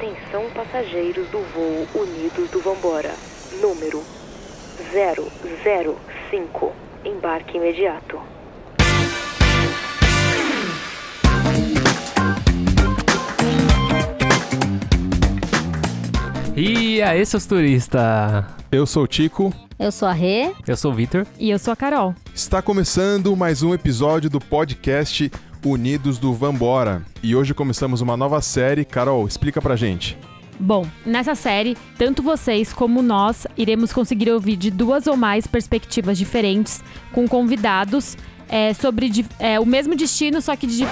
Atenção passageiros do voo Unidos do Vambora. Número 005. Embarque imediato. E aí, seus turistas? Eu sou o Tico. Eu sou a Rê. Eu sou o Vitor. E eu sou a Carol. Está começando mais um episódio do podcast Unidos do Vambora. E hoje começamos uma nova série. Carol, explica pra gente. Bom, nessa série, tanto vocês como nós iremos conseguir ouvir de duas ou mais perspectivas diferentes, com convidados, é, sobre é, o mesmo destino, só que de.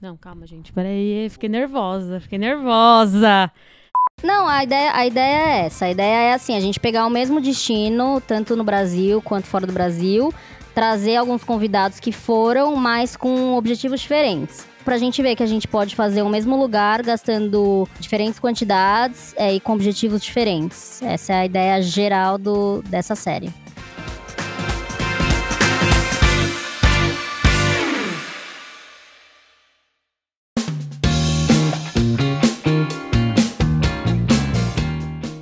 Não, calma, gente, peraí, fiquei nervosa, fiquei nervosa. Não, a ideia, a ideia é essa. A ideia é assim, a gente pegar o mesmo destino, tanto no Brasil quanto fora do Brasil, trazer alguns convidados que foram, mas com objetivos diferentes. Pra gente ver que a gente pode fazer o mesmo lugar gastando diferentes quantidades é, e com objetivos diferentes. Essa é a ideia geral do, dessa série.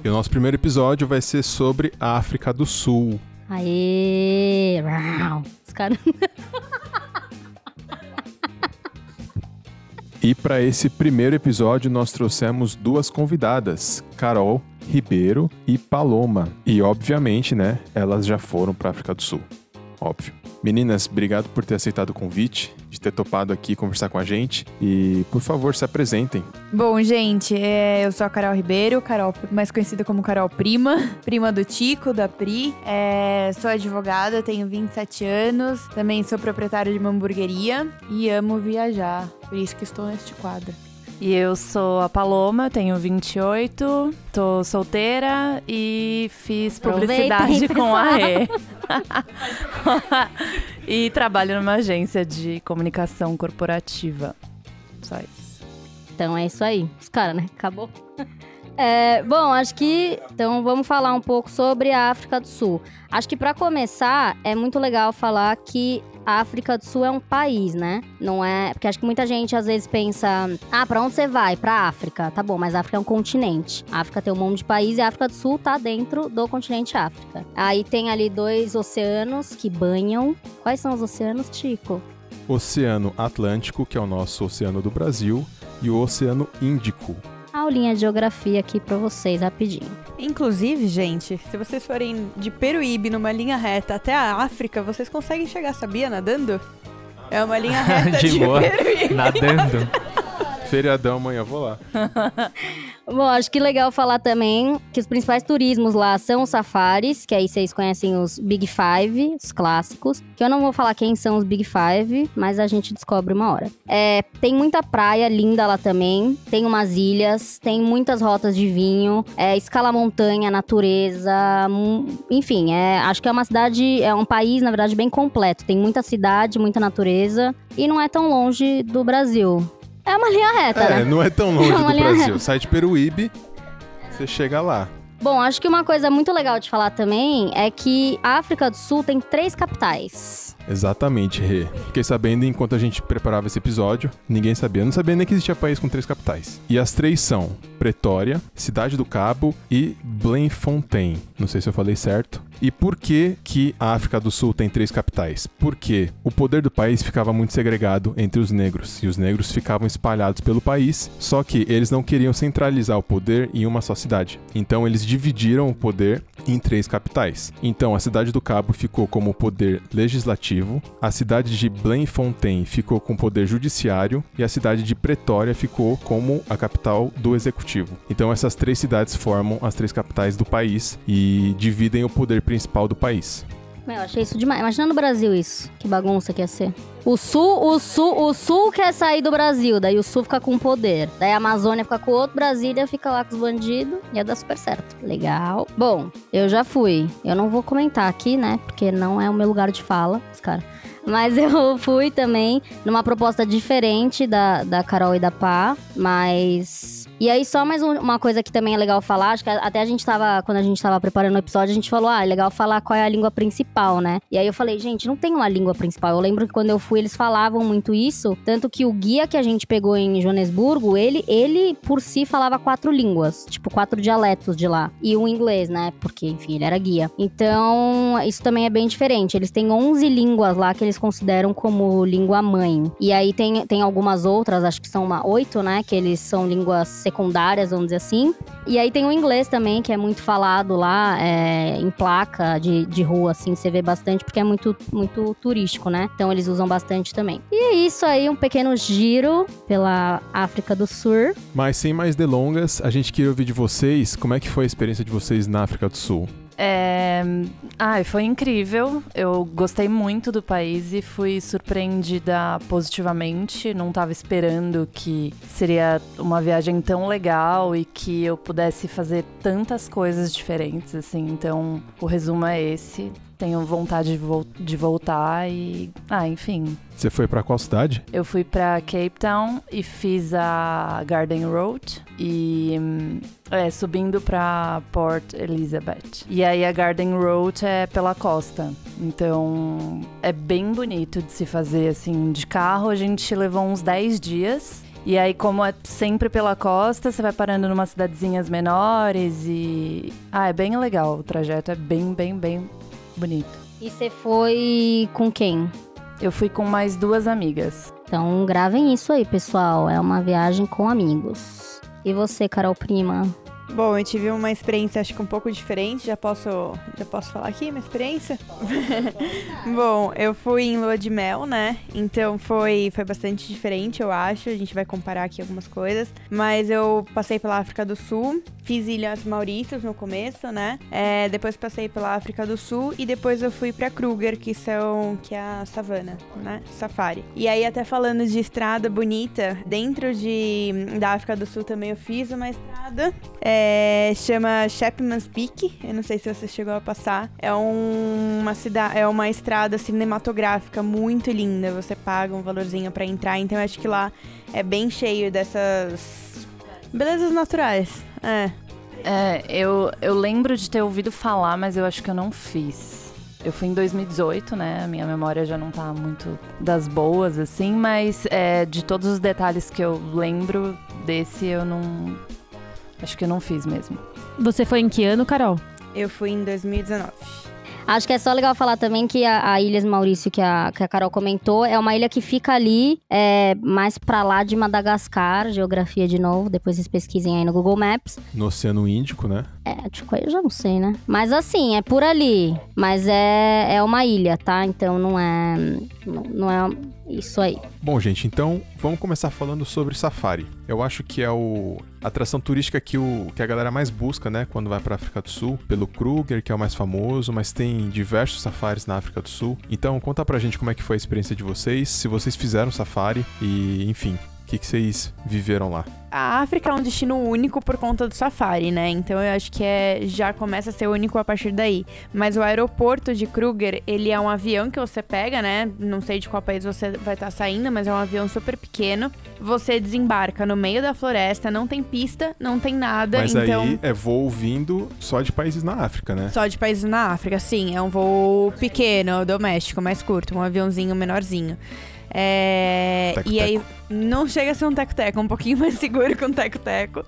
E o nosso primeiro episódio vai ser sobre a África do Sul. Aê! E para esse primeiro episódio nós trouxemos duas convidadas, Carol Ribeiro e Paloma. E obviamente, né, elas já foram para África do Sul. Óbvio. Meninas, obrigado por ter aceitado o convite, de ter topado aqui conversar com a gente e, por favor, se apresentem. Bom, gente, é, eu sou a Carol Ribeiro, Carol, mais conhecida como Carol Prima, prima do Tico, da Pri. É, sou advogada, tenho 27 anos, também sou proprietária de uma hamburgueria e amo viajar, por isso que estou neste quadro. E eu sou a Paloma, tenho 28, tô solteira e fiz publicidade com a. Rê. e trabalho numa agência de comunicação corporativa. Só isso. Então é isso aí. Os caras, né? Acabou. É, bom, acho que. Então vamos falar um pouco sobre a África do Sul. Acho que para começar, é muito legal falar que a África do Sul é um país, né? Não é. Porque acho que muita gente às vezes pensa: ah, pra onde você vai? Pra África. Tá bom, mas a África é um continente. A África tem um monte de país e a África do Sul tá dentro do continente África. Aí tem ali dois oceanos que banham. Quais são os oceanos, Tico? Oceano Atlântico, que é o nosso oceano do Brasil, e o Oceano Índico. Aulinha de geografia aqui pra vocês, rapidinho. Inclusive, gente, se vocês forem de Peruíbe numa linha reta até a África, vocês conseguem chegar, sabia, nadando? É uma linha reta De de, boa. Peruíbe. Nadando. Feriadão amanhã, vou lá. Bom, acho que legal falar também que os principais turismos lá são os safaris, que aí vocês conhecem os Big Five, os clássicos. Que eu não vou falar quem são os Big Five, mas a gente descobre uma hora. É, tem muita praia linda lá também, tem umas ilhas, tem muitas rotas de vinho, é, escala montanha, natureza, enfim, é, acho que é uma cidade, é um país, na verdade, bem completo. Tem muita cidade, muita natureza e não é tão longe do Brasil. É uma linha reta, É, né? não é tão longe É uma do linha Brasil. Sai de Peruíbe, você chega lá. Bom, acho que uma coisa muito legal de falar também é que a África do Sul tem três capitais. Exatamente, Rê. Fiquei sabendo enquanto a gente preparava esse episódio, ninguém sabia. Eu não sabia nem que existia país com três capitais. E as três são Pretória, Cidade do Cabo e Bloemfontein. Não sei se eu falei certo. E por que que a África do Sul tem três capitais? Porque o poder do país ficava muito segregado entre os negros e os negros ficavam espalhados pelo país, só que eles não queriam centralizar o poder em uma só cidade. Então eles dividiram o poder em três capitais. Então a cidade do Cabo ficou como poder legislativo, a cidade de Bloemfontein ficou com o poder judiciário e a cidade de Pretória ficou como a capital do executivo. Então essas três cidades formam as três capitais do país e dividem o poder principal do país. Meu, eu achei isso demais. Imagina no Brasil isso. Que bagunça que ia ser. O sul, o sul, o sul quer sair do Brasil, daí o sul fica com poder. Daí a Amazônia fica com outro, Brasília fica lá com os bandidos. Ia dar super certo. Legal. Bom, eu já fui. Eu não vou comentar aqui, né? Porque não é o meu lugar de fala, os caras. Mas eu fui também numa proposta diferente da, da Carol e da Pá, mas E aí, só mais um- uma coisa que também é legal falar, acho que até a gente tava, quando a gente tava preparando o episódio, a gente falou, ah, é legal falar qual é a língua principal, né? E aí eu falei, gente, não tem uma língua principal. Eu lembro que quando eu fui, eles falavam muito isso, tanto que o guia que a gente pegou em Joanesburgo, ele, ele por si falava quatro línguas, tipo, quatro dialetos de lá. E o inglês, né? Porque, enfim, ele era guia. Então, isso também é bem diferente. Eles têm 11 línguas lá que eles consideram como língua mãe. E aí tem, tem algumas outras, acho que são uma oito, né? Que eles são línguas secundárias, vamos dizer assim. E aí tem o inglês também, que é muito falado lá, é, em placa de, de rua, assim, você vê bastante, porque é muito, muito turístico, né? Então eles usam bastante também. E é isso aí, um pequeno giro pela África do Sul. Mas sem mais delongas, a gente queria ouvir de vocês como é que foi a experiência de vocês na África do Sul. É... Ai, foi incrível. Eu gostei muito do país e fui surpreendida positivamente. Não estava esperando que seria uma viagem tão legal e que eu pudesse fazer tantas coisas diferentes, assim. Então, o resumo é esse. Tenho vontade de, vol- de voltar e. Ah, enfim. Você foi pra qual cidade? Eu fui pra Cape Town e fiz a Garden Road e é, subindo pra Port Elizabeth. E aí a Garden Road é pela costa. Então é bem bonito de se fazer assim de carro. A gente levou uns 10 dias. E aí, como é sempre pela costa, você vai parando numas cidadezinhas menores e. Ah, é bem legal. O trajeto é bem, bem, bem bonito. E você foi com quem? Eu fui com mais duas amigas. Então gravem isso aí, pessoal. É uma viagem com amigos. E você, Carol Prima? Bom, eu tive uma experiência acho que um pouco diferente. Já posso, já posso falar aqui minha experiência? Bom, eu fui em lua de mel, né? Então foi, foi bastante diferente, eu acho. A gente vai comparar aqui algumas coisas. Mas eu passei pela África do Sul, fiz Ilhas Maurícios no começo, né? É, depois passei pela África do Sul e depois eu fui pra Kruger, que são que é a savana, né? Safari. E aí até falando de estrada bonita, dentro de da África do Sul também eu fiz uma estrada é, chama Chapman's Peak. Eu não sei se você chegou a passar. É um- uma cidade, é uma estrada cinematográfica muito linda. Você paga um valorzinho pra entrar. Então eu acho que lá é bem cheio dessas belezas naturais. É. É, eu, eu lembro de ter ouvido falar, mas eu acho que eu não fiz. Eu fui em 2018, né? Minha memória já não tá muito das boas, assim, mas é, de todos os detalhes que eu lembro desse, eu não. Acho que eu não fiz mesmo. Você foi em que ano, Carol? Eu fui em 2019. Acho que é só legal falar também que a, a Ilhas Maurício, que a, que a Carol comentou, é uma ilha que fica ali, é, mais pra lá de Madagascar, geografia de novo, depois vocês pesquisem aí no Google Maps. No Oceano Índico, né? É, tipo, aí eu já não sei, né? Mas assim, é por ali. Mas é, é uma ilha, tá? Então não é. Não, não é isso aí. Bom, gente, então vamos começar falando sobre safari. Eu acho que é o atração turística que, o, que a galera mais busca, né, quando vai pra África do Sul, pelo Kruger, que é o mais famoso, mas tem diversos safaris na África do Sul. Então, conta pra gente como é que foi a experiência de vocês, se vocês fizeram safari e, enfim, o que, que vocês viveram lá. A África é um destino único por conta do safari, né? Então eu acho que é, já começa a ser único a partir daí. Mas o aeroporto de Kruger, ele é um avião que você pega, né? Não sei de qual país você vai estar saindo, mas é um avião super pequeno. Você desembarca no meio da floresta, não tem pista, não tem nada. Mas então. aí é voo vindo só de países na África, né? Só de países na África, sim. É um voo pequeno, doméstico, mais curto, um aviãozinho menorzinho. É, Teco-teco. e aí, não chega a ser um teco-teco, é um pouquinho mais seguro que um teco-teco.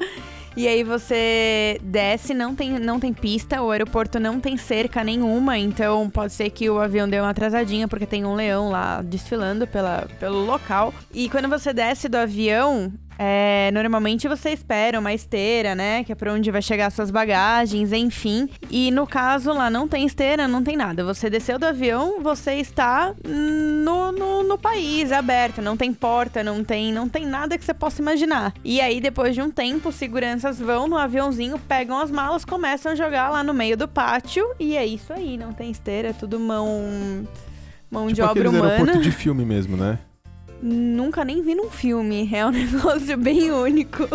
E aí você desce, não tem, não tem pista, o aeroporto não tem cerca nenhuma, então pode ser que o avião dê uma atrasadinha, porque tem um leão lá desfilando pela, pelo local. E quando você desce do avião, é, normalmente você espera uma esteira, né? Que é pra onde vai chegar suas bagagens, enfim. E no caso lá não tem esteira, não tem nada. Você desceu do avião, você está no, no, no país, aberto. Não tem porta, não tem, não tem nada que você possa imaginar. E aí, depois de um tempo, seguranças vão no aviãozinho, pegam as malas, começam a jogar lá no meio do pátio. E é isso aí, não tem esteira, é tudo mão. Mão de Tipo obra aqueles humana. aeroporto de filme mesmo, né? Nunca nem vi num filme. É um negócio bem único.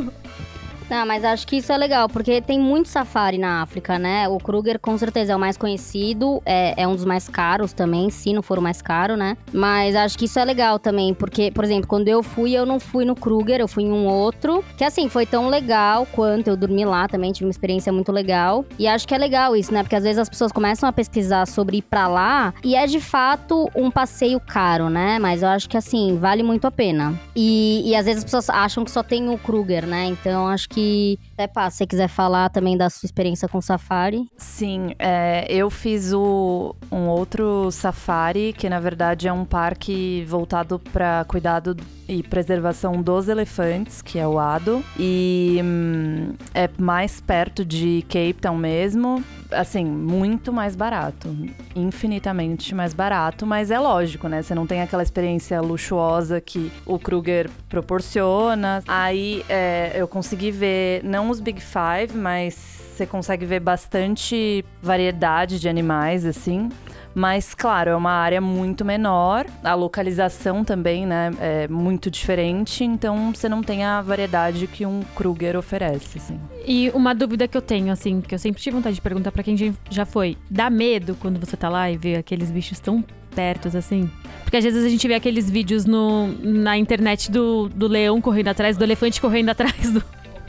Ah, mas acho que isso é legal, porque tem muito safari na África, né? O Kruger com certeza é o mais conhecido, é, é um dos mais caros também, se não for o mais caro, né? Mas acho que isso é legal também, porque, por exemplo, quando eu fui, eu não fui no Kruger, eu fui em um outro, que assim, foi tão legal quanto eu dormi lá também, tive uma experiência muito legal. E acho que é legal isso, né? Porque às vezes as pessoas começam a pesquisar sobre ir pra lá e é de fato um passeio caro, né? Mas eu acho que assim, vale muito a pena. E, e às vezes as pessoas acham que só tem o Kruger, né? Então acho que, até pá, se você quiser falar também da sua experiência com Safari. Sim, é, eu fiz o, um outro safari, que na verdade é um parque voltado para cuidado e preservação dos elefantes, que é o ADO. E hum, é mais perto de Cape Town mesmo. Assim, muito mais barato. Infinitamente mais barato, mas é lógico, né? Você não tem aquela experiência luxuosa que o Kruger proporciona. Aí é, eu consegui ver, não os Big Five, mas você consegue ver bastante variedade de animais, assim. Mas, claro, é uma área muito menor. A localização também, né, é muito diferente. Então, você não tem a variedade que um Kruger oferece, assim. E uma dúvida que eu tenho, assim, que eu sempre tive vontade de perguntar pra quem já- já foi: dá medo quando você tá lá e vê aqueles bichos tão pertos assim? Porque às vezes a gente vê aqueles vídeos no, na internet do, do leão correndo atrás, do elefante correndo atrás do.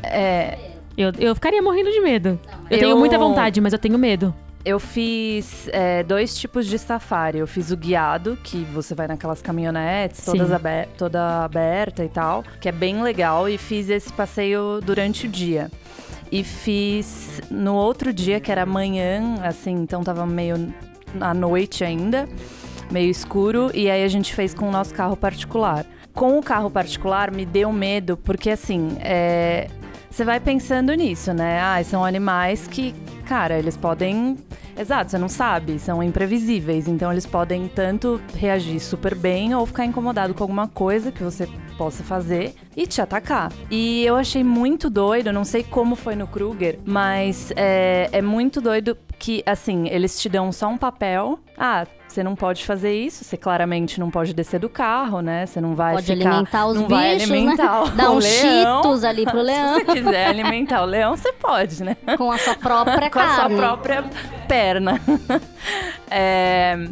É, Eu, eu ficaria morrendo de medo. Eu, Eu- tenho muita vontade, mas eu tenho medo. Eu fiz é, dois tipos de safari. Eu fiz o guiado, que você vai naquelas caminhonetes, todas aber toda aberta e tal, que é bem legal. E fiz esse passeio durante o dia. E fiz no outro dia, que era amanhã, assim, então tava meio à noite ainda, meio escuro. E aí a gente fez com o nosso carro particular. Com o carro particular me deu medo, porque assim, é, você vai pensando nisso, né? Ah, são animais que, cara, eles podem. Exato, você não sabe, são imprevisíveis. Então eles podem tanto reagir super bem ou ficar incomodado com alguma coisa que você possa fazer e te atacar. E eu achei muito doido, não sei como foi no Kruger, mas é, é muito doido que, assim, eles te dão só um papel. Ah, você não pode fazer isso, você claramente não pode descer do carro, né? Você não vai Pode ficar. alimentar os não vai bichos, alimentar né? Dá uns leão. cheetos ali pro Se leão, você quiser alimentar o leão, você pode, né? com a sua própria Com a sua carne. própria perna. É,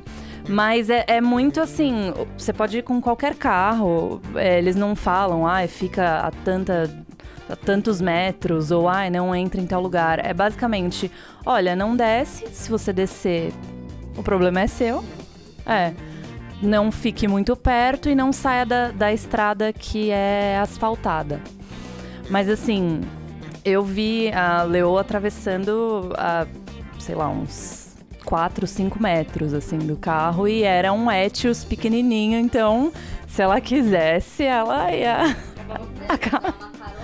mas é, é muito assim, você pode ir com qualquer carro, é, eles não falam, ah, fica a tanta a tantos metros ou ai não entra em tal lugar. É basicamente, olha, não desce, se você descer, o problema é seu. É. Não fique muito perto e não saia da, da estrada que é asfaltada. Mas assim, eu vi a Leo atravessando a, sei lá, uns 4, 5 metros, assim, do carro. E era um Etios pequenininho, então, se ela quisesse, ela ia...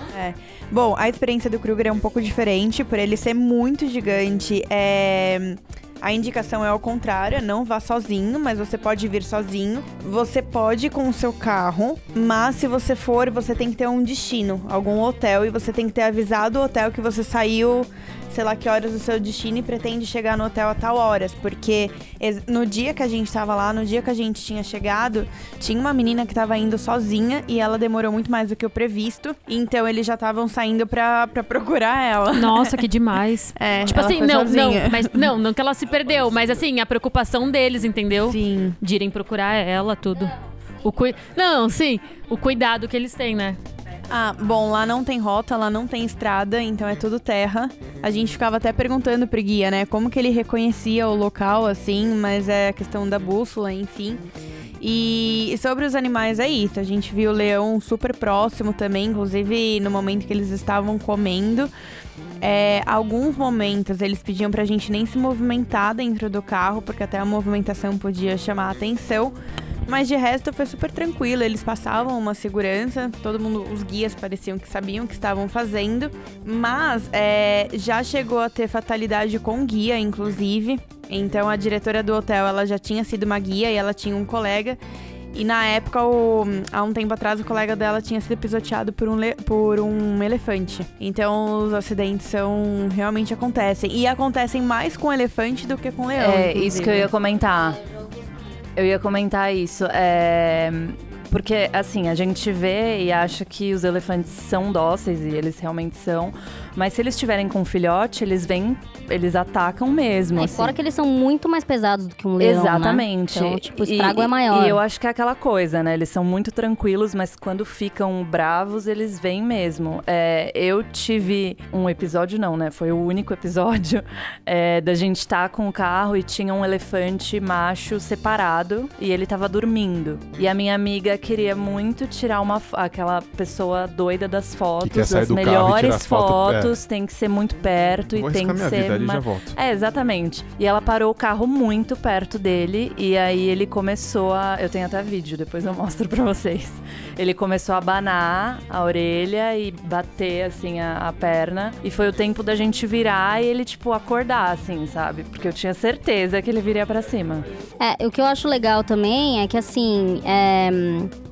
Bom, a experiência do Kruger é um pouco diferente, por ele ser muito gigante. É... A indicação é ao contrário, é não vá sozinho, mas você pode vir sozinho. Você pode ir com o seu carro, mas se você for, você tem que ter um destino, algum hotel, e você tem que ter avisado o hotel que você saiu, sei lá que horas do seu destino e pretende chegar no hotel a tal horas. Porque no dia que a gente tava lá, no dia que a gente tinha chegado, tinha uma menina que tava indo sozinha e ela demorou muito mais do que o previsto. Então eles já estavam saindo pra, pra procurar ela. Nossa, que demais. É, Tipo assim, não, sozinha. não, mas não, não que ela se perdeu, mas assim, a preocupação deles, entendeu? Sim. De irem procurar ela, tudo. O cui... Não, sim, o cuidado que eles têm, né? Ah, bom, lá não tem rota, lá não tem estrada, então é tudo terra. A gente ficava até perguntando pro guia, né, como que ele reconhecia o local, assim, mas é questão da bússola, enfim. E sobre os animais é isso, a gente viu o leão super próximo também, inclusive no momento que eles estavam comendo. É, alguns momentos eles pediam pra gente nem se movimentar dentro do carro, porque até a movimentação podia chamar a atenção. Mas de resto foi super tranquilo, eles passavam uma segurança, todo mundo, os guias pareciam que sabiam o que estavam fazendo. Mas é, já chegou a ter fatalidade com guia, inclusive. Então a diretora do hotel ela já tinha sido uma guia e ela tinha um colega. E na época, o- há um tempo atrás, o colega dela tinha sido pisoteado por um, le- por um elefante. Então os acidentes são realmente acontecem. E acontecem mais com elefante do que com leão. É, inclusive. isso que eu ia comentar. Eu ia comentar isso. É, Porque, assim, a gente vê e acha que os elefantes são dóceis, e eles realmente são. Mas se eles estiverem com um filhote, eles vêm, eles atacam mesmo. É, assim. fora que eles são muito mais pesados do que um leão, né? Exatamente. Então, tipo, o estrago e, é maior. E eu acho que é aquela coisa, né? Eles são muito tranquilos, mas quando ficam bravos, eles vêm mesmo. É, eu tive um episódio, não, né? Foi o único episódio é, da gente estar com o carro e tinha um elefante macho separado e ele tava dormindo. E a minha amiga queria muito tirar uma aquela pessoa doida das fotos, das melhores tirar foto, tem que ser muito perto Vou e tem que minha ser vida ali e ma- já volto. é, exatamente. E ela parou o carro muito perto dele e aí ele começou a. Eu tenho até vídeo, depois eu mostro pra vocês. Ele começou a abanar a orelha e bater, assim, a, a perna. E foi o tempo da gente virar e ele, tipo, acordar, assim, sabe? Porque eu tinha certeza que ele viria pra cima. É, o que eu acho legal também é que, assim, é,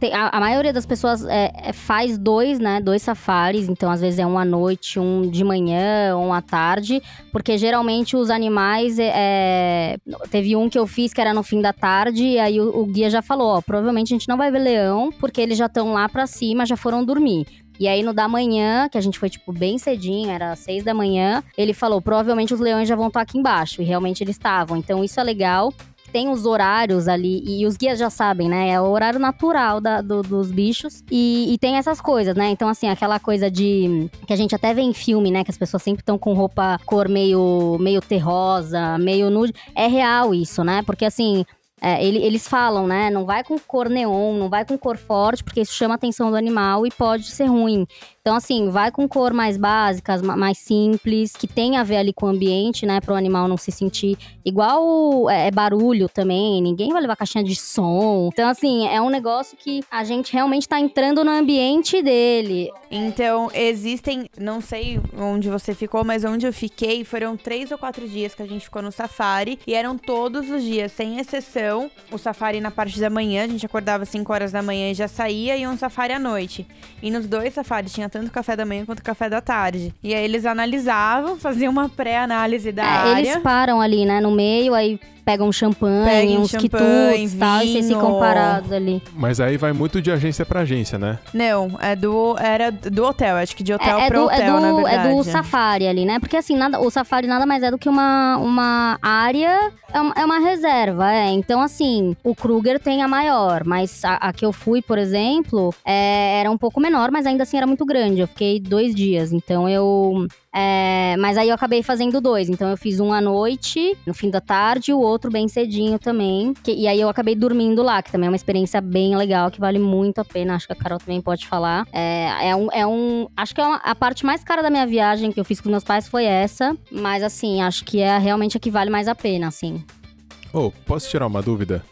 tem- a, a maioria das pessoas é, é, faz dois, né? Dois safaris. Então, às vezes é um à noite, um de manhã, um à tarde. Porque geralmente os animais. é, é, teve um que eu fiz que era no fim da tarde. E aí o, o guia já falou: ó, provavelmente a gente não vai ver leão, porque eles já estão lá pra cima, já foram dormir. E aí, no da manhã, que a gente foi, tipo, bem cedinho, era seis da manhã, ele falou: provavelmente os leões já vão estar aqui embaixo. E realmente eles estavam. Então, isso é legal. Tem os horários ali, e os guias já sabem, né? É o horário natural da- do- dos bichos. E, e tem essas coisas, né? Então, assim, aquela coisa de. que a gente até vê em filme, né? Que as pessoas sempre estão com roupa cor meio, meio terrosa, meio nude. É real isso, né? Porque, assim. é, ele- eles falam, né? Não vai com cor neon, não vai com cor forte, porque isso chama a atenção do animal e pode ser ruim. Então, assim, vai com cor mais básicas, ma- mais simples, que tem a ver ali com o ambiente, né? Para o animal não se sentir igual é, é barulho também. Ninguém vai levar caixinha de som. Então, assim, é um negócio que a gente realmente tá entrando no ambiente dele. Então, existem, não sei onde você ficou, mas onde eu fiquei foram três ou quatro dias que a gente ficou no safari e eram todos os dias, sem exceção. O safari na parte da manhã, a gente acordava às 5 horas da manhã e já saía, e um safari à noite. E nos dois safaris tinha tanto café da manhã quanto café da tarde. E aí eles analisavam, faziam uma pré-análise da É, área. eles param ali, né? No meio, aí pegam champanhe, Pegam uns champanhe, quitutes e tal, e vocês ficam parados ali. Mas aí vai muito de agência pra agência, né? Não, é do, era do hotel, acho que de hotel é, é pra do, hotel, é, na do, verdade. é do safari ali, né? Porque assim, nada, o safari nada mais é do que uma, uma área, é uma, é uma reserva, é. Então, assim, o Kruger tem a maior, mas a, a que eu fui, por exemplo, é, era um pouco menor, mas ainda assim era muito grande. Eu fiquei dois dias, então eu. É, mas aí eu acabei fazendo dois. Então eu fiz um à noite, no fim da tarde, e o outro bem cedinho também. que- e aí eu acabei dormindo lá, que também é uma experiência bem legal, que vale muito a pena. Acho que a Carol também pode falar. É, é um, é um. Acho que é uma- a parte mais cara da minha viagem que eu fiz com meus pais foi essa. Mas assim, acho que é realmente a que vale mais a pena, assim. Ô, posso tirar uma dúvida?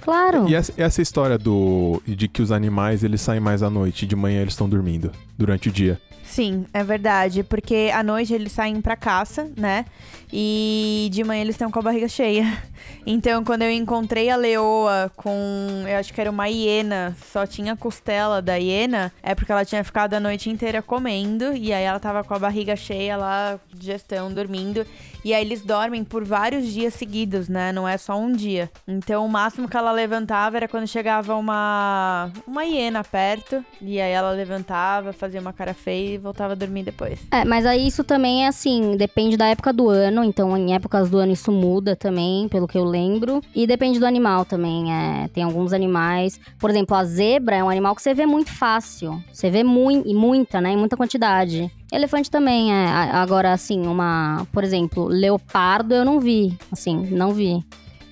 Claro. E essa, essa história do de que os animais eles saem mais à noite e de manhã eles estão dormindo durante o dia. Sim, é verdade, porque à noite eles saem pra caça, né? E de manhã eles estão com a barriga cheia. Então, quando eu encontrei a leoa com, eu acho que era uma hiena, só tinha costela da hiena, é porque ela tinha ficado a noite inteira comendo e aí ela tava com a barriga cheia lá, digestão, dormindo. E aí eles dormem por vários dias seguidos, né? Não é só um dia. Então, o máximo que ela levantava era quando chegava uma uma hiena perto, e aí ela levantava, fazia uma cara feia e voltava a dormir depois. É, mas aí isso também é assim, depende da época do ano, então em épocas do ano isso muda também, pelo que eu lembro. E depende do animal também, é, tem alguns animais, por exemplo, a zebra é um animal que você vê muito fácil, você vê muito, e muita, né, em muita quantidade. Elefante também é, agora assim, uma, por exemplo, leopardo eu não vi, assim, não vi.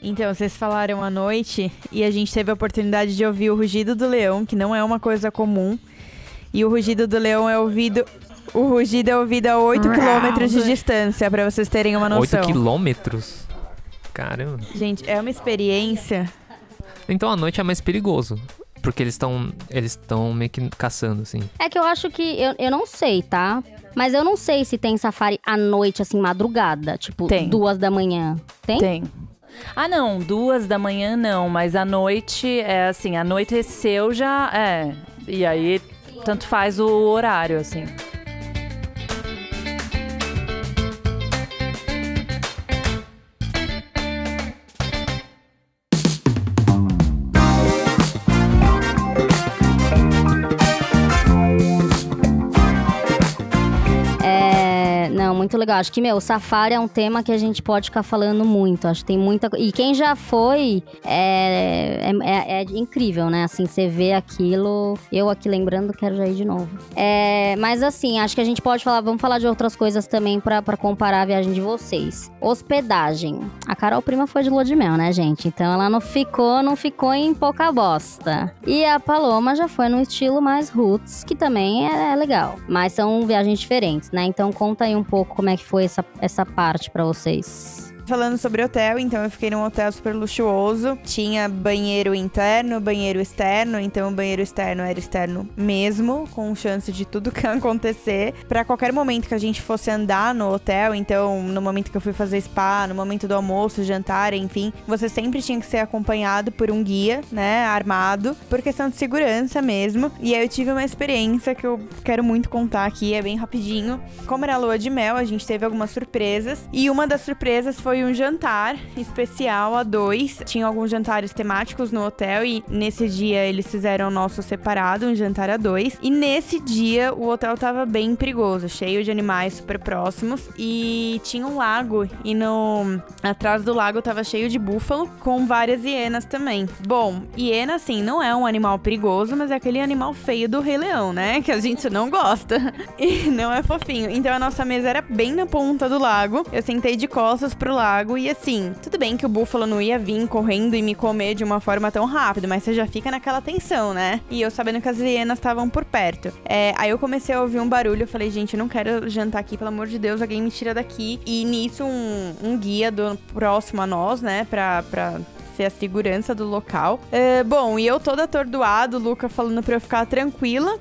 Então, vocês falaram à noite e a gente teve a oportunidade de ouvir o rugido do leão, que não é uma coisa comum. E o rugido do leão é ouvido. O rugido é ouvido a 8 quilômetros de distância, pra vocês terem uma 8 noção. quilômetros? Caramba. Gente, é uma experiência. Então à noite é mais perigoso. Porque eles estão eles estão meio que caçando, assim. É que eu acho que, eu, eu não sei, tá? Mas eu não sei se tem safari à noite, assim, madrugada, tipo, Tem. duas da manhã. Tem? Tem. Ah, não, duas da manhã não, mas à noite é assim, anoiteceu já é. E aí tanto faz o horário, assim. Muito legal. Acho que, meu, safari é um tema que a gente pode ficar falando muito. Acho que tem muita. E quem já foi é, é, é- é incrível, né? Assim, você vê aquilo. Eu aqui lembrando, quero já ir de novo. É, mas assim, acho que a gente pode falar. Vamos falar de outras coisas também pra comparar a viagem de vocês. Hospedagem. A Carol Prima foi de lua de mel, né, gente? Então ela não ficou, não ficou em pouca bosta. E a Paloma já foi num estilo mais roots, que também é, é legal. Mas são viagens diferentes, né? Então conta aí um pouco como é que foi essa, essa parte pra vocês. Falando sobre hotel, então eu fiquei num hotel super luxuoso. Tinha banheiro interno, banheiro externo. Então o banheiro externo era externo mesmo, com chance de tudo que acontecer. Pra qualquer momento que a gente fosse andar no hotel, então no momento que eu fui fazer spa, no momento do almoço, jantar, enfim, você sempre tinha que ser acompanhado por um guia, né, armado, por questão de segurança mesmo. E aí eu tive uma experiência que eu quero muito contar aqui, é bem rapidinho. Como era lua de mel, a gente teve algumas surpresas. E uma das surpresas foi um jantar especial a dois. Tinha alguns jantares temáticos no hotel e nesse dia eles fizeram o nosso separado, um jantar a dois. E nesse dia o hotel tava bem perigoso, cheio de animais super próximos e tinha um lago e no atrás do lago tava cheio de búfalo com várias hienas também. Bom, hiena assim não é um animal perigoso, mas é aquele animal feio do Rei Leão, né? Que a gente não gosta. E não é fofinho. Então a nossa mesa era bem na ponta do lago. Eu sentei de costas pro lago e assim, tudo bem que o búfalo não ia vir correndo e me comer de uma forma tão rápida, mas você já fica naquela tensão, né? E eu sabendo que as hienas estavam por perto. É, aí eu comecei a ouvir um barulho, eu falei, gente, eu não quero jantar aqui, pelo amor de Deus, alguém me tira daqui. E nisso um, um guia do próximo a nós, né, pra, pra ser a segurança do local. É, bom, e eu toda atordoada, o Luca falando pra eu ficar tranquila.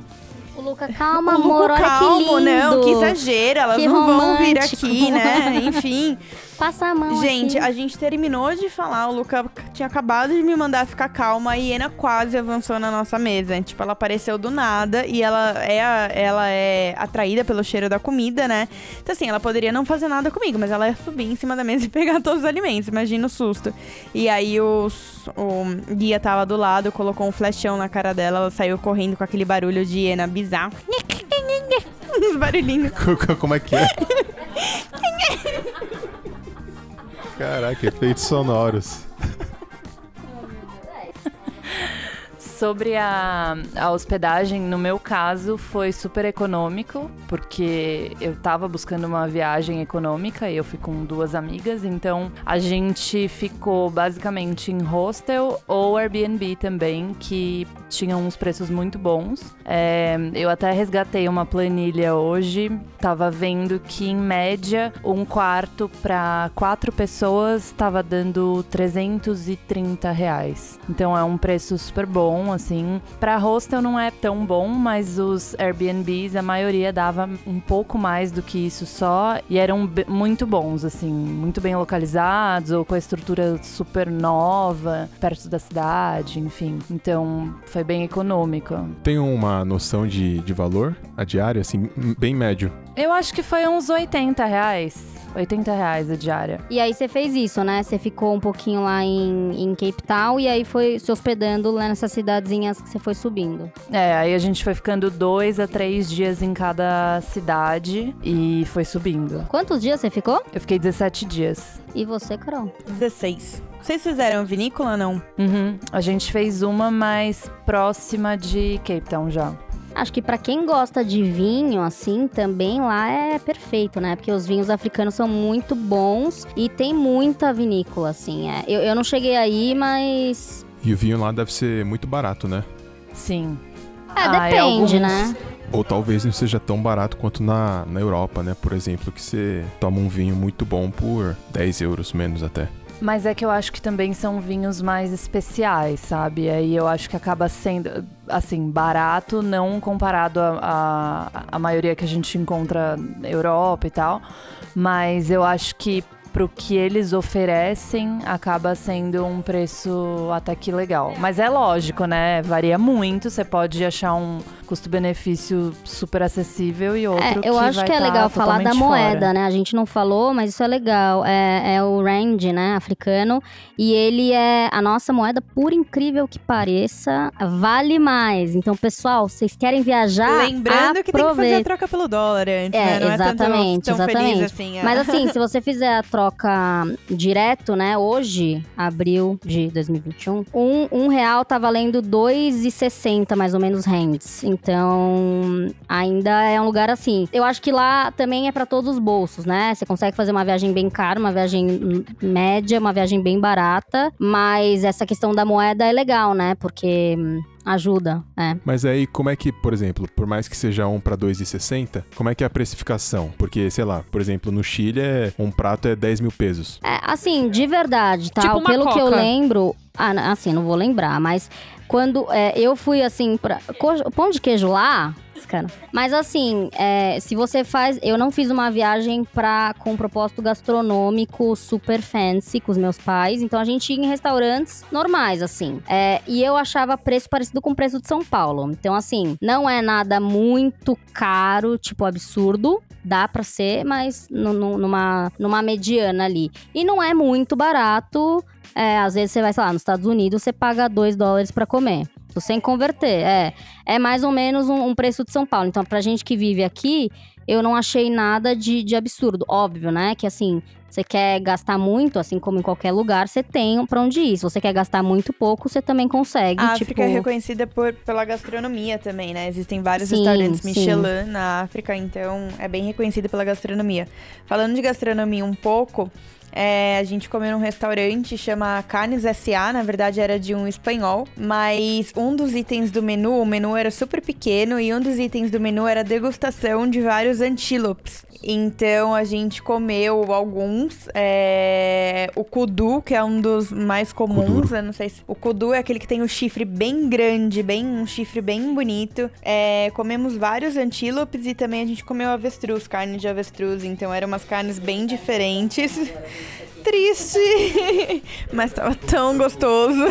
O Luca, calma, O amor, Luca, olha calmo, que lindo. não, que exagero, elas Que não vão vir romântico. aqui, né? Enfim. Passa a mão Gente, aqui. a gente terminou de falar, o Luca tinha acabado de me mandar ficar calma, a hiena quase avançou na nossa mesa. Tipo, ela apareceu do nada e ela é, a- ela é atraída pelo cheiro da comida, né? Então, assim, ela poderia não fazer nada comigo, mas ela ia subir em cima da mesa e pegar todos os alimentos. Imagina o susto. E aí os- o guia tava do lado, colocou um flechão na cara dela, ela saiu correndo com aquele barulho de hiena bizarro. Uns barulhinhos. Como é que é? Caraca, efeitos sonoros. Sobre a, a hospedagem, no meu caso, foi super econômico, porque eu tava buscando uma viagem econômica e eu fui com duas amigas, então a gente ficou basicamente em hostel ou Airbnb também, que tinham uns preços muito bons. É, eu até resgatei uma planilha hoje, tava vendo que em média um quarto para quatro pessoas estava dando 330 reais. Então é um preço super bom, assim. Para hostel não é tão bom, mas os Airbnbs, a maioria dava um pouco mais do que isso só e eram muito bons, assim, muito bem localizados ou com a estrutura super nova, perto da cidade, enfim. Então foi bem econômico. Tem uma noção de, de valor? A diária, assim, bem médio. Eu acho que foi uns 80 reais. 80 reais a diária. E aí você fez isso, né? Você ficou um pouquinho lá em, em Cape Town e aí foi se hospedando lá nessas cidadezinhas que você foi subindo. É, aí a gente foi ficando dois a três dias em cada cidade e foi subindo. Quantos dias você ficou? Eu fiquei 17 dias. E você, Carol? 16. Vocês fizeram vinícola não? Uhum. A gente fez uma mais próxima de Cape Town já. Acho que pra quem gosta de vinho, assim, também lá é perfeito, né? Porque os vinhos africanos são muito bons e tem muita vinícola, assim. É. Eu, eu não cheguei aí, mas. E o vinho lá deve ser muito barato, né? Sim. É, Ah, depende, alguns- né? Ou talvez não seja tão barato quanto na, na Europa, né? Por exemplo, que você toma um vinho muito bom por 10 euros menos até. Mas é que eu acho que também são vinhos mais especiais, sabe? Aí eu acho que acaba sendo, assim, barato, não comparado à maioria que a gente encontra na Europa e tal. Mas eu acho que pro que eles oferecem, acaba sendo um preço até que legal. Mas é lógico, né? Varia muito. Você pode achar um custo-benefício super acessível e outro É, que eu acho vai que é tá legal falar da moeda, fora. né? A gente não falou, mas isso é legal. É, é o rand, né, africano. E ele é a nossa moeda, por incrível que pareça, vale mais. Então, pessoal, vocês querem viajar? Lembrando que tem que fazer a troca pelo dólar antes, É, né? Não exatamente, é tão feliz exatamente. assim. é. Mas assim, se você fizer a troca direto, né? Hoje, abril de 2021, um, um real tá valendo 2,60 mais ou menos hands. Então, ainda é um lugar assim. Eu acho que lá também é pra todos os bolsos, né? Você consegue fazer uma viagem bem cara, uma viagem média, uma viagem bem barata. Mas essa questão da moeda é legal, né? Porque ajuda, é. Mas aí, como é que, por exemplo, por mais que seja um pra 2,60, como é que é a precificação? Porque, sei lá, por exemplo, no Chile, é, um prato é 10 mil pesos. É, assim, de verdade, tá? Tipo uma Pelo que eu Coca. lembro. Ah, assim, não vou lembrar, mas quando é, eu fui assim pra. Pão de queijo lá. Mas assim, é, se você faz. Eu não fiz uma viagem pra, com um propósito gastronômico super fancy com os meus pais. Então a gente ia em restaurantes normais, assim. É, e eu achava preço parecido com o preço de São Paulo. Então, assim, não é nada muito caro, tipo absurdo. Dá pra ser, mas nu- nu- numa, numa mediana ali. E não é muito barato. É, às vezes você vai, sei lá, nos Estados Unidos, você paga 2 dólares pra comer. Isso Sem converter, é. É mais ou menos um, um preço de São Paulo. Então, pra gente que vive aqui, eu não achei nada de, de absurdo. Óbvio, né? Que assim, você quer gastar muito, assim como em qualquer lugar, você tem pra onde ir. Se você quer gastar muito pouco, você também consegue. A tipo, África é reconhecida por, pela gastronomia também, né? Existem vários Sim, restaurantes sim. Michelin na África, então é bem reconhecida pela gastronomia. Falando de gastronomia um pouco, é, a gente comeu num restaurante, chama Carnes S.A., na verdade era de um espanhol, mas um dos itens do menu, o menu era super pequeno e um dos itens do menu era degustação de vários antílopes. Então a gente comeu alguns, é, o kudu, que é um dos mais comuns, eu não sei se... O kudu é aquele que tem o chifre bem grande, bem um chifre bem bonito. É, comemos vários antílopes e também a gente comeu avestruz, carne de avestruz. Então eram umas carnes bem diferentes. Triste, mas tava tão gostoso.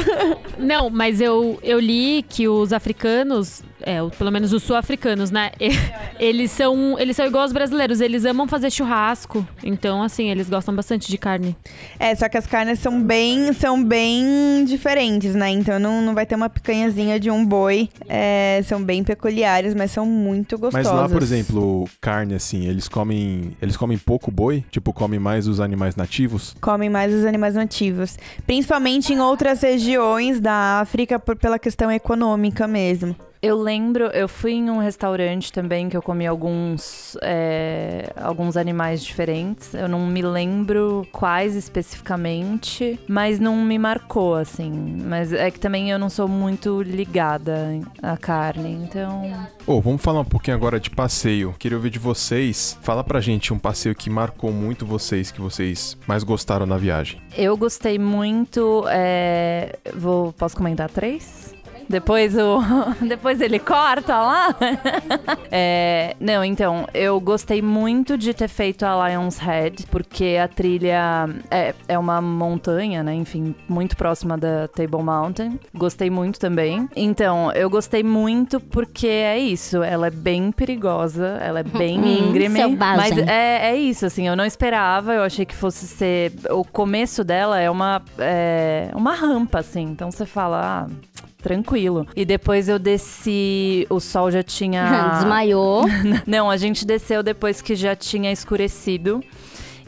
Não, mas eu, eu li que os africanos, é, pelo menos os sul-africanos, né? Eles são, eles são igual aos brasileiros, eles amam fazer churrasco. Então, assim, eles gostam bastante de carne. É, só que as carnes são bem, são bem diferentes, né? Então não, não vai ter uma picanhazinha de um boi. É, são bem peculiares, mas são muito Mas gostosas. lá, por exemplo, carne, assim, eles comem. Eles comem pouco boi? Tipo, comem mais os animais nativos? comem mais os animais nativos. Principalmente em outras regiões da África, por, pela questão econômica mesmo. Eu lembro, eu fui em um restaurante também que eu comi alguns, é, alguns animais diferentes. Eu não me lembro quais especificamente, mas não me marcou, assim. Mas é que também eu não sou muito ligada à carne, então. Ô, vamos falar um pouquinho agora de passeio. Queria ouvir de vocês. Fala pra gente um passeio que marcou muito vocês, que vocês mais gostaram na viagem. Eu gostei muito. é, vou, posso comentar três? Depois o. Depois ele corta lá. É, não, então, eu gostei muito de ter feito a Lion's Head, porque a trilha é, é uma montanha, né? Enfim, muito próxima da Table Mountain. Gostei muito também. Então, eu gostei muito porque é isso. Ela é bem perigosa, ela é bem Hum, íngreme. selvagem. Mas é, é isso, assim, eu não esperava, eu achei que fosse ser. O começo dela é uma, é, uma rampa, assim. Então você fala, ah, tranquilo. E depois eu desci, o sol já tinha. Desmaiou. Não, a gente desceu depois que já tinha escurecido.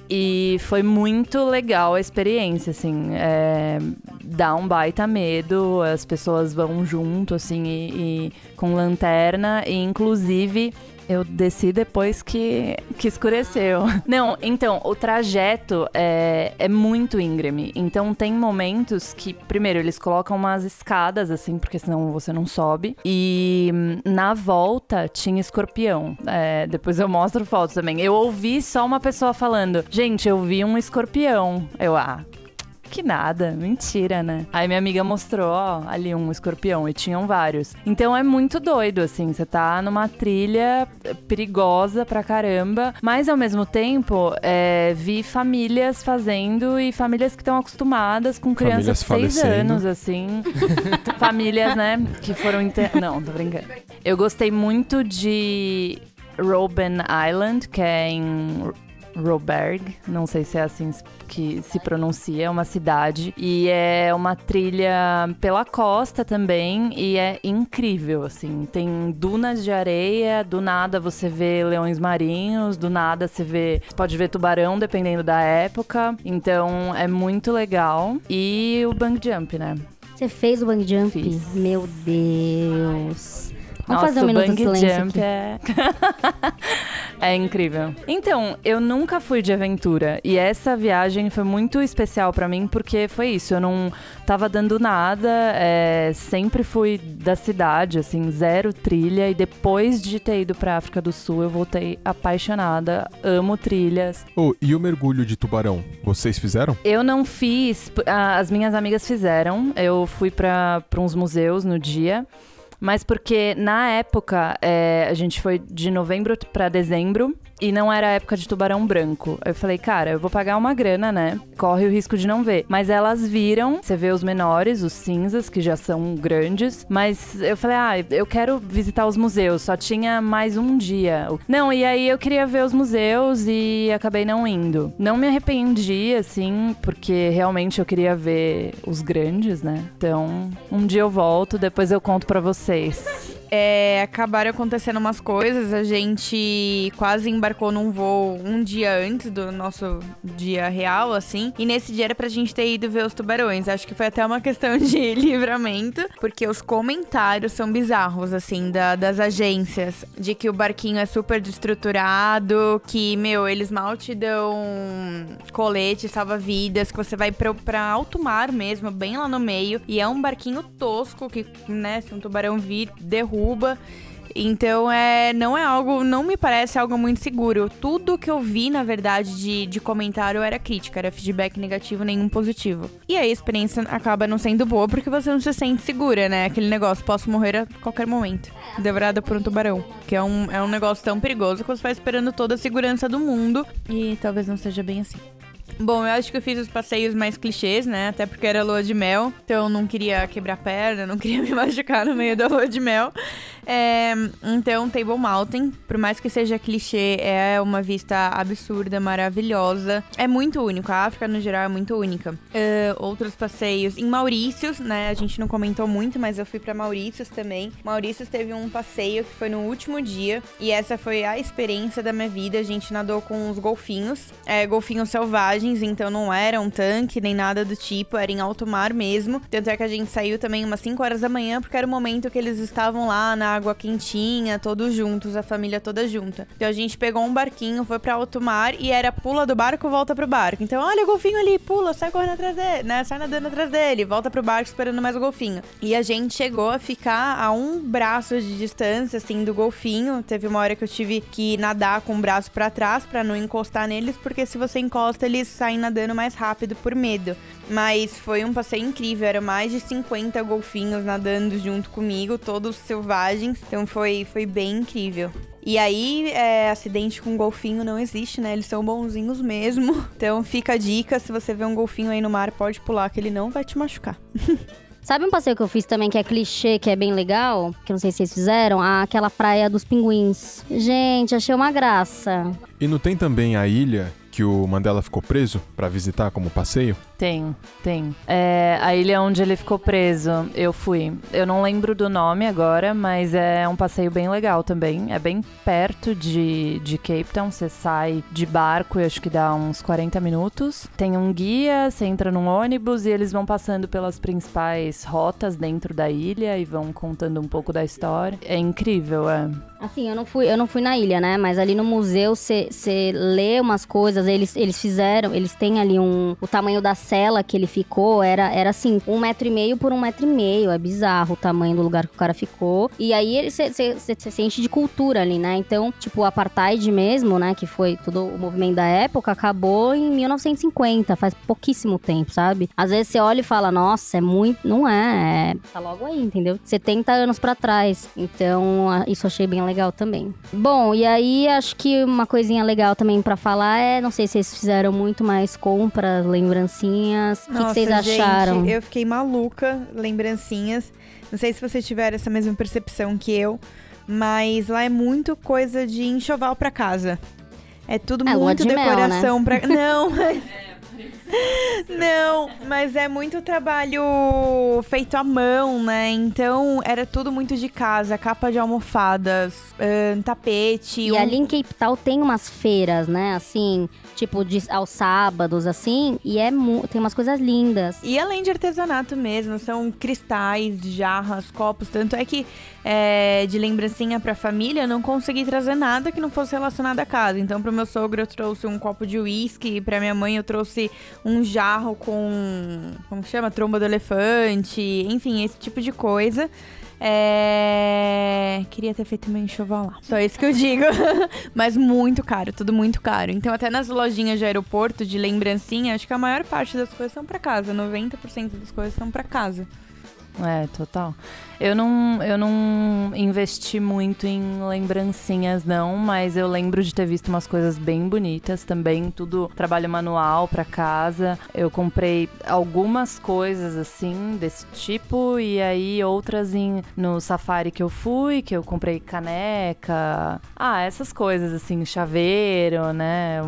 E foi muito legal a experiência, assim. É, dá um baita medo, as pessoas vão junto, assim, e, e com lanterna. E, inclusive, eu desci depois que, que escureceu. Não, então, o trajeto é, é muito íngreme. Então, tem momentos que, primeiro, eles colocam umas escadas, assim, porque senão você não sobe. E hum, na volta tinha escorpião. É, depois eu mostro fotos também. Eu ouvi só uma pessoa falando: Gente, eu vi um escorpião. Eu, ah. Que nada, mentira, né? Aí minha amiga mostrou, ó, ali um escorpião, e tinham vários. Então é muito doido, assim, você tá numa trilha perigosa pra caramba, mas ao mesmo tempo, é, vi famílias fazendo e famílias que estão acostumadas com crianças de seis anos, assim. famílias, né, que foram... Inter... Não, tô brincando. Eu gostei muito de Robben Island, que é em Roberg, não sei se é assim que se pronuncia, é uma cidade e é uma trilha pela costa também e é incrível, assim, tem dunas de areia, do nada você vê leões marinhos, do nada você vê, você pode ver tubarão dependendo da época, então é muito legal e o bang jump, né? Você fez o bang jump? Fiz. Meu Deus. Vamos Nossa, fazer um o minuto de silêncio jump aqui. é... é incrível. Então, eu nunca fui de aventura e essa viagem foi muito especial pra mim porque foi isso, eu não tava dando nada, é, sempre fui da cidade, assim, zero trilha e depois de ter ido pra África do Sul eu voltei apaixonada, amo trilhas. Oh, e o mergulho de tubarão? Vocês fizeram? Eu não fiz, as minhas amigas fizeram. Eu fui pra uns museus no dia. Mas porque na época é, a gente foi de novembro pra dezembro e não era época de tubarão branco. Eu falei, cara, eu vou pagar uma grana, né? Corre o risco de não ver. Mas elas viram, você vê os menores, os cinzas, que já são grandes. Mas eu falei, ah, eu quero visitar os museus. Só tinha mais um dia. Não, e aí eu queria ver os museus e acabei não indo. Não me arrependi, assim, porque realmente eu queria ver os grandes, né? Então, um dia eu volto, depois eu conto pra vocês. É, acabaram acontecendo umas coisas. A gente quase embarcou num voo um dia antes do nosso dia real, assim. E nesse dia era pra gente ter ido ver os tubarões. Acho que foi até uma questão de livramento, porque os comentários são bizarros, assim, da- das agências. De que o barquinho é super destruturado, que, meu, eles mal te dão colete, salva-vidas, que você vai pra, pra alto mar mesmo, bem lá no meio. E é um barquinho tosco que, né, se um tubarão vir, derruba. Então, é, não é algo, não me parece algo muito seguro. Tudo que eu vi, na verdade, de, de comentário era crítica, era feedback negativo, nenhum positivo. E aí a experiência acaba não sendo boa porque você não se sente segura, né? Aquele negócio, posso morrer a qualquer momento. Devorada por um tubarão. Que é um, é um negócio tão perigoso que você vai esperando toda a segurança do mundo. E talvez não seja bem assim. Bom, eu acho que eu fiz os passeios mais clichês, né? Até porque era lua de mel. Então eu não queria quebrar perna, não queria me machucar no meio da lua de mel. É, então, Table Mountain, por mais que seja clichê, é uma vista absurda, maravilhosa. É muito único. A África, no geral, é muito única. É, outros passeios em Maurícios, né? A gente não comentou muito, mas eu fui pra Maurícios também. Maurícios teve um passeio que foi no último dia. E essa foi a experiência da minha vida. A gente nadou com os golfinhos. É, golfinhos selvagens, então não era um tanque nem nada do tipo. Era em alto mar mesmo. Tanto é que a gente saiu também umas 5 horas da manhã, porque era o momento que eles estavam lá na água quentinha, todos juntos, a família toda junta. Então a gente pegou um barquinho, foi pra alto mar e era pula do barco, volta pro barco. Então, olha o golfinho ali, pula, sai correndo atrás dele, né? Sai nadando atrás dele, volta pro barco esperando mais o golfinho. E a gente chegou a ficar a um braço de distância, assim, do golfinho. Teve uma hora que eu tive que nadar com o braço pra trás pra não encostar neles, porque se você encosta, eles saem nadando mais rápido por medo. Mas foi um passeio incrível, eram mais de 50 golfinhos nadando junto comigo, todos selvagens. Então foi, foi bem incrível. E aí, é, acidente com golfinho não existe, né? Eles são bonzinhos mesmo. Então fica a dica, se você vê um golfinho aí no mar, pode pular, que ele não vai te machucar. Sabe um passeio que eu fiz também que é clichê, que é bem legal? Que eu não sei se vocês fizeram? Ah, aquela praia dos pinguins. Gente, achei uma graça. E não tem também a ilha que o Mandela ficou preso pra visitar como passeio? Tem, tem. É, a ilha onde ele ficou preso, eu fui. Eu não lembro do nome agora, mas é um passeio bem legal também. É bem perto de, de Cape Town. Você sai de barco e acho que dá uns 40 minutos. Tem um guia, você entra num ônibus e eles vão passando pelas principais rotas dentro da ilha e vão contando um pouco da história. É incrível, é. Assim, eu não fui, eu não fui na ilha, né? Mas ali no museu você lê umas coisas, eles, eles fizeram, eles têm ali um, o tamanho da cela que ele ficou era, era assim, um metro e meio por um metro e meio. É bizarro o tamanho do lugar que o cara ficou. E aí você sente de cultura ali, né? Então, tipo, o apartheid mesmo, né? Que foi todo o movimento da época, acabou em 1950, faz pouquíssimo tempo, sabe? Às vezes você olha e fala, nossa, é muito. Não é, é tá logo aí, entendeu? 70 anos para trás. Então, isso achei bem legal também. Bom, e aí acho que uma coisinha legal também para falar é, não sei se vocês fizeram muito mais compras, lembrancinhas. O que, vocês acharam? eu fiquei maluca, lembrancinhas. Não sei se vocês tiveram essa mesma percepção que eu, mas lá é muito coisa de enxoval para casa. É tudo é, muito de decoração mel, né? pra. Não, mas. Não, mas é muito trabalho feito à mão, né? Então era tudo muito de casa, capa de almofadas, uh, tapete. E um... ali em Cape Town tem umas feiras, né? Assim, tipo de, aos sábados, assim, e é tem umas coisas lindas. E além de artesanato mesmo, são cristais, jarras, copos, tanto é que é, de lembrancinha pra família, eu não consegui trazer nada que não fosse relacionado à casa. Então, pro meu sogro, eu trouxe um copo de uísque, pra minha mãe, eu trouxe um jarro com. Como chama? Tromba do elefante, enfim, esse tipo de coisa. É... Queria ter feito meu enxoval lá. Só isso que eu digo. Mas muito caro, tudo muito caro. Então, até nas lojinhas de aeroporto, de lembrancinha, acho que a maior parte das coisas são para casa. 90% das coisas são para casa. É, total. Eu não, eu não investi muito em lembrancinhas, não, mas eu lembro de ter visto umas coisas bem bonitas também, tudo trabalho manual para casa. Eu comprei algumas coisas assim, desse tipo, e aí outras em, no safari que eu fui, que eu comprei caneca. Ah, essas coisas assim, chaveiro, né?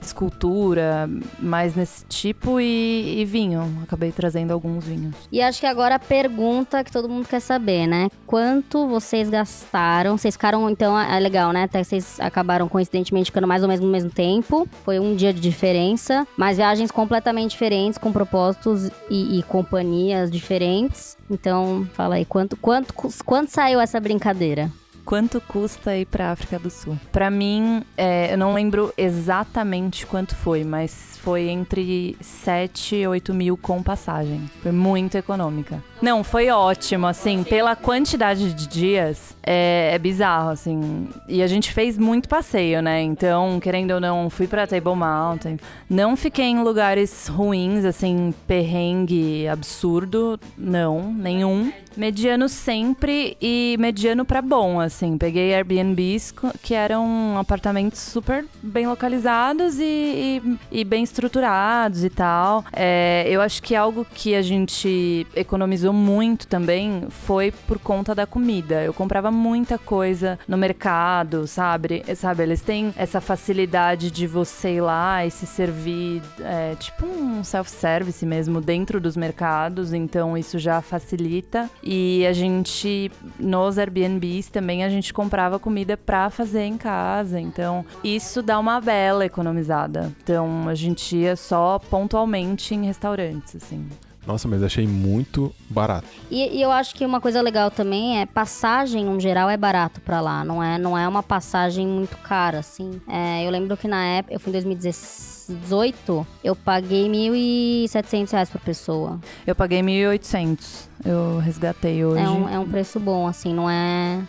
Escultura, mais nesse tipo, e, e vinho. Acabei trazendo alguns vinhos. E acho que agora a pergunta que todo mundo quer saber, né? Quanto vocês gastaram? Vocês ficaram, então, é legal, né? Até vocês acabaram coincidentemente ficando mais ou menos no mesmo tempo. Foi um dia de diferença, mas viagens completamente diferentes, com propósitos e, e companhias diferentes. Então, fala aí, quanto, quanto, quanto saiu essa brincadeira? Quanto custa ir pra África do Sul? Para mim, é, eu não lembro exatamente quanto foi, mas foi entre 7 e 8 mil com passagem. Foi muito econômica. Não, foi ótimo, assim, pela quantidade de dias, é, é, bizarro, assim. E a gente fez muito passeio, né? Então, querendo ou não, fui pra Table Mountain. Não fiquei em lugares ruins, assim, perrengue absurdo, não, nenhum. Mediano sempre e mediano para bom, assim. Peguei Airbnbs que eram apartamentos super bem localizados e, e, e bem estruturados e tal. É, eu acho que algo que a gente economizou muito também foi por conta da comida. Eu comprava muita coisa no mercado, sabe? Sabe, eles têm essa facilidade de você ir lá e se servir, é, tipo um self-service mesmo, dentro dos mercados, então isso já facilita. E a gente, nos Airbnbs também, a gente comprava comida pra fazer em casa, então isso dá uma bela economizada. Então a gente ia só pontualmente em restaurantes, assim. Nossa, mas achei muito barato. E, e, eu acho que uma coisa legal também é passagem, no geral, é barato para lá. Não é, não é uma passagem muito cara, assim. É, eu lembro que na época, eu fui em 2018, eu paguei 1.700 reais por pessoa. Eu paguei 1.800. Eu resgatei hoje. É um, é um preço bom, assim, não é...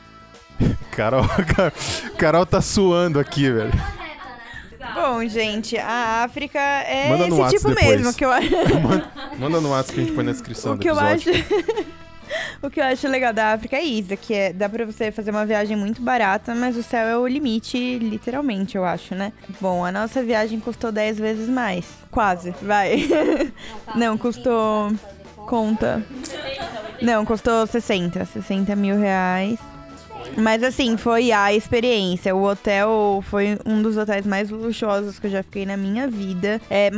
Carol, Carol tá suando aqui, velho. Bom, gente, a África é Manda esse tipo depois. mesmo que eu acho. Manda no WhatsApp que a gente põe na descrição o que eu acho. o que eu acho legal da África é isso, que é, dá pra você fazer uma viagem muito barata, mas o céu é o limite, literalmente, eu acho, né? Bom, a nossa viagem custou 10 vezes mais. Quase, vai. Não, custou. Conta. Não, custou 60. 60 mil reais. Mas assim, foi a experiência. O hotel foi um dos hotéis mais luxuosos que eu já fiquei na minha vida. É,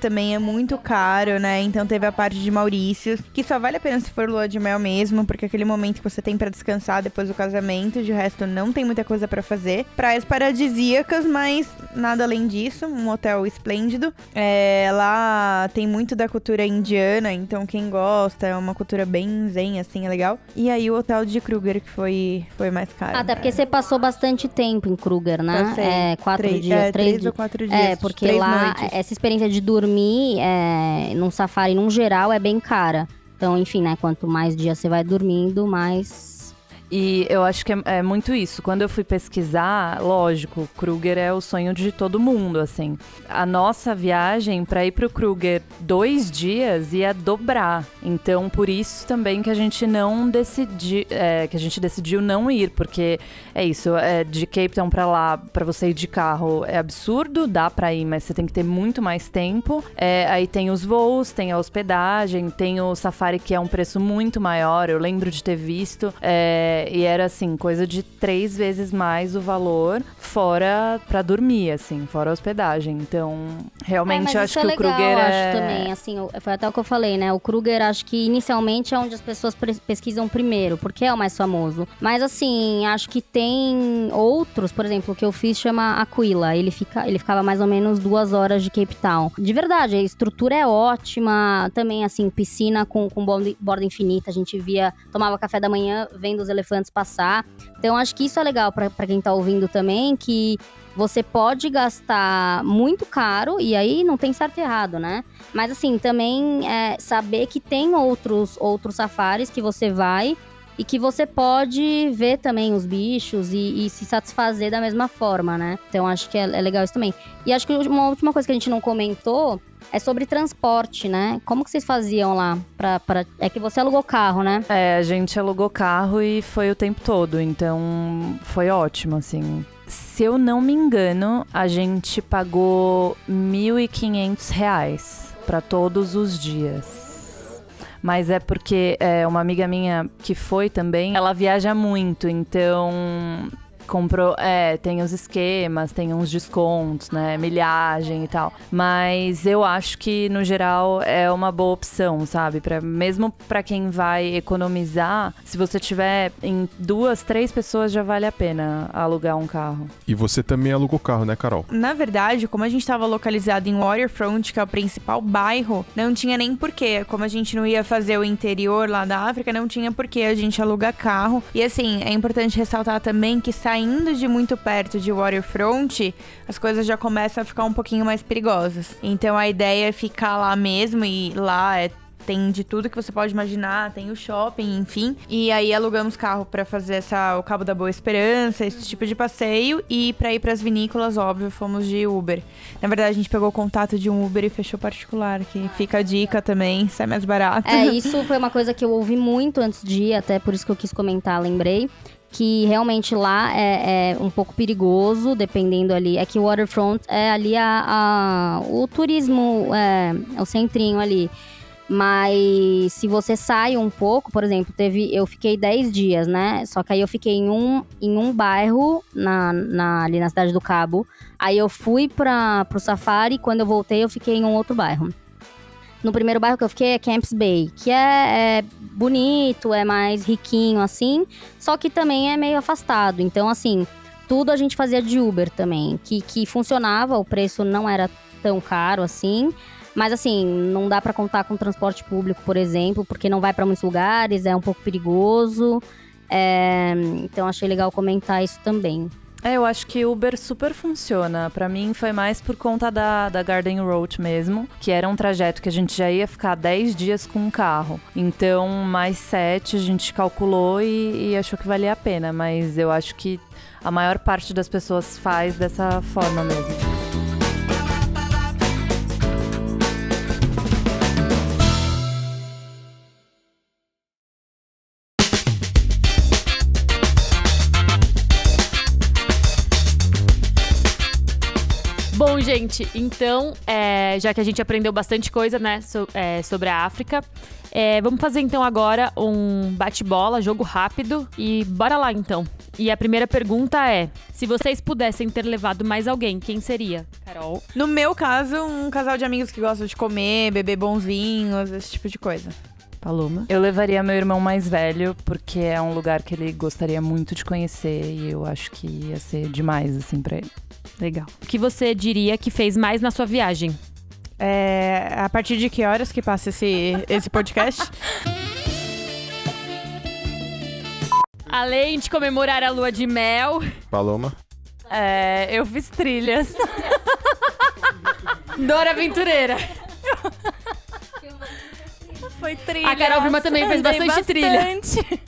também é muito caro, né? Então teve a parte de Maurícios, que só vale a pena se for lua de mel mesmo, porque aquele momento que você tem para descansar depois do casamento, de resto não tem muita coisa para fazer. Praias paradisíacas, mas nada além disso. Um hotel esplêndido. É, lá tem muito da cultura indiana, então quem gosta é uma cultura bem zen, assim, é legal. E aí o hotel de Kruger, que foi foi mais caro. Até porque você passou bastante tempo em Kruger, né? Passei. É, quatro três, dias, é, três três ou quatro dias. É, porque lá, noites. essa experiência de dormir é, num safari, num geral, é bem cara. Então, enfim, né? Quanto mais dias você vai dormindo, mais. E eu acho que é, é muito isso. Quando eu fui pesquisar, lógico, Kruger é o sonho de todo mundo, assim. A nossa viagem para ir pro Kruger dois dias ia dobrar. Então, por isso também que a gente não decidi, é, que a gente decidiu não ir, porque é isso. É, de Cape Town para lá, para você ir de carro, é absurdo. Dá para ir, mas você tem que ter muito mais tempo. É, aí tem os voos, tem a hospedagem, tem o safari que é um preço muito maior. Eu lembro de ter visto. É, e era assim, coisa de três vezes mais o valor, fora pra dormir, assim, fora a hospedagem. Então, realmente É, eu acho é que legal, o Kruger acho é. também, assim, foi até o que eu falei, né? O Kruger, acho que inicialmente é onde as pessoas pesquisam primeiro, porque é o mais famoso. Mas, assim, acho que tem outros, por exemplo, o que eu fiz chama Aquila. Ele, fica, ele ficava mais ou menos duas horas de Cape Town. De verdade, a estrutura é ótima. Também, assim, piscina com, com borda, borda infinita. A gente via, tomava café da manhã vendo os elefantes passar. Então, acho que isso é legal pra quem tá ouvindo também, que você pode gastar muito caro, e aí não tem certo e errado, né? Mas assim, também é, saber que tem outros, outros safaris que você vai e que você pode ver também os bichos e, e se satisfazer da mesma forma, né? Então acho que é, é legal isso também. E acho que uma última coisa que a gente não comentou é sobre transporte, né? Como que vocês faziam lá? Pra, pra... É que você alugou carro, né? É, a gente alugou carro e foi o tempo todo, então foi ótimo, assim. Se eu não me engano, a gente pagou 1.500 reais para todos os dias. Mas é porque é, uma amiga minha que foi também, ela viaja muito, então comprou, é, tem os esquemas, tem uns descontos, né, milhagem e tal. Mas eu acho que no geral é uma boa opção, sabe? Pra, mesmo para quem vai economizar, se você tiver em duas, três pessoas já vale a pena alugar um carro. E você também alugou carro, né, Carol? Na verdade, como a gente estava localizado em Waterfront, que é o principal bairro, não tinha nem porquê. Como a gente não ia fazer o interior lá da África, não tinha porquê a gente alugar carro. E assim, é importante ressaltar também que saindo de muito perto de Waterfront, as coisas já começam a ficar um pouquinho mais perigosas. Então a ideia é ficar lá mesmo e lá é tem de tudo que você pode imaginar, tem o shopping, enfim. E aí alugamos carro pra fazer essa o Cabo da Boa Esperança, esse tipo de passeio e pra ir pras vinícolas, óbvio, fomos de Uber. Na verdade, a gente pegou o contato de um Uber e fechou particular, que fica a dica também, sai mais barato. É, isso foi uma coisa que eu ouvi muito antes de ir, até por isso que eu quis comentar, lembrei. Que realmente lá é, é um pouco perigoso, dependendo ali. É que o Waterfront é ali a, a- o turismo, é, é o centrinho ali. Mas se você sai um pouco, por exemplo, teve. Eu fiquei 10 dias, né? Só que aí eu fiquei em um, em um bairro na, na- ali na cidade do Cabo. Aí eu fui para pro safari, quando eu voltei, eu fiquei em um outro bairro. No primeiro bairro que eu fiquei é Camps Bay, que é, é bonito, é mais riquinho assim, só que também é meio afastado. Então, assim, tudo a gente fazia de Uber também, que, que funcionava, o preço não era tão caro assim. Mas assim, não dá pra contar com transporte público, por exemplo, porque não vai pra muitos lugares, é um pouco perigoso. É, então achei legal comentar isso também. É, eu acho que Uber super funciona. Pra mim foi mais por conta da, da Garden Road mesmo, que era um trajeto que a gente já ia ficar 10 dias com o carro. Então, mais 7 a gente calculou e, e achou que valia a pena. Mas eu acho que a maior parte das pessoas faz dessa forma mesmo. Gente, então, é, já que a gente aprendeu bastante coisa, né, so- é, sobre a África, é, vamos fazer então agora um bate-bola, jogo rápido e bora lá então. E a primeira pergunta é: se vocês pudessem ter levado mais alguém, quem seria? Carol. No meu caso, um casal de amigos que gostam de comer, beber bons vinhos, esse tipo de coisa. Paloma. Eu levaria meu irmão mais velho, porque é um lugar que ele gostaria muito de conhecer e eu acho que ia ser demais, assim, pra ele. Legal. O que você diria que fez mais na sua viagem? É, a partir de que horas que passa esse, esse podcast? Além de comemorar a lua de mel, Paloma. É, eu fiz trilhas. Dora Aventureira. Foi trilha. A Carol Prima também fez Andei bastante trilha. bastante.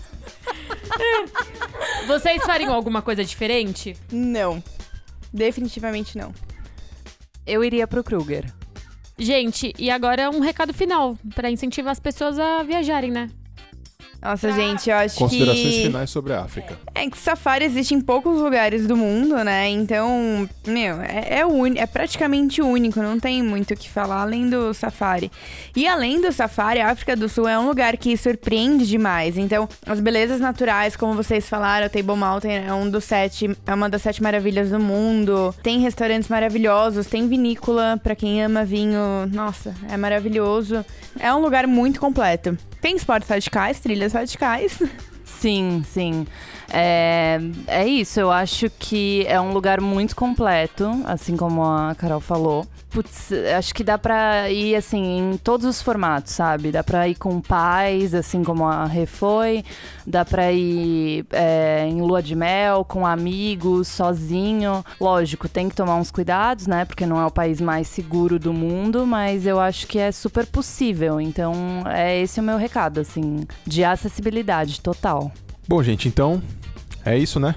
Vocês fariam alguma coisa diferente? Não. Definitivamente não. Eu iria pro Kruger. Gente, e agora um recado final pra incentivar as pessoas a viajarem, né? Nossa, gente, eu acho Considerações que... finais sobre a África. É que safari existe em poucos lugares do mundo, né? Então, meu, é, é, uni- é praticamente único, não tem muito o que falar além do safari. E além do safari, a África do Sul é um lugar que surpreende demais. Então, as belezas naturais, como vocês falaram, o Table Mountain é um dos sete, é uma das sete maravilhas do mundo. Tem restaurantes maravilhosos, tem vinícola pra quem ama vinho. Nossa, é maravilhoso. É um lugar muito completo. Tem esportes radicais, trilhas radicais. Sim, sim. É, é isso, eu acho que é um lugar muito completo, assim como a Carol falou. Putz, acho que dá pra ir, assim, em todos os formatos, sabe? Dá pra ir com pais, assim como a Rê foi. Dá pra ir é, em lua de mel, com amigos, sozinho. Lógico, tem que tomar uns cuidados, né? Porque não é o país mais seguro do mundo, mas eu acho que é super possível. Então, é esse o meu recado, assim, de acessibilidade total. Bom, gente, então é isso, né?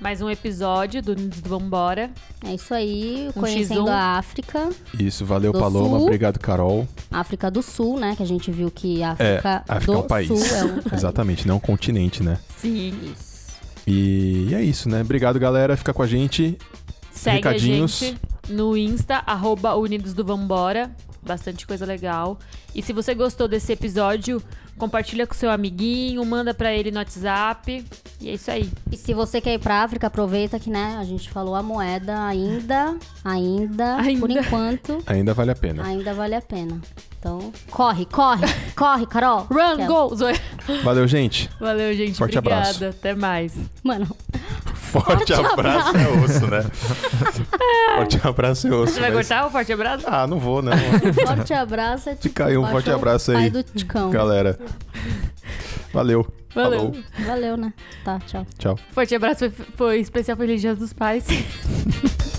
Mais um episódio do Unidos do Vambora. É isso aí, Um conhecendo X1. a África, Isso, valeu, Do Paloma. Sul. Obrigado, Carol. África do Sul, né? Que a gente viu que a África, África do é um país. Sul é um país. Exatamente, não um continente, né? Sim. Isso. E é isso, né? Obrigado, galera. Fica com a gente. Segue Recadinhos. a gente no Insta, arroba Unidos do Vambora. Bastante coisa legal. E se você gostou desse episódio, compartilha com seu amiguinho, manda pra ele no WhatsApp. E é isso aí. E se você quer ir pra África, aproveita que, né, a gente falou a moeda ainda, ainda, Ainda. por enquanto, Ainda vale a pena. ainda vale a pena. Então, corre, corre, corre, Carol. Run, é- go! Zoe. Valeu, gente. Valeu, gente. Forte Obrigada. abraço. Até mais. Mano, Forte abraço é osso, né? Forte abraço é osso. Você vai mas- cortar o forte abraço? Ah, não vou, né? forte abraço é tipo. Fica aí um forte abraço aí, do Ticão. galera. Valeu. Valeu. Falou. Valeu, né? Tá, tchau. Tchau. Forte abraço foi, foi especial Feliz Dia dos Pais.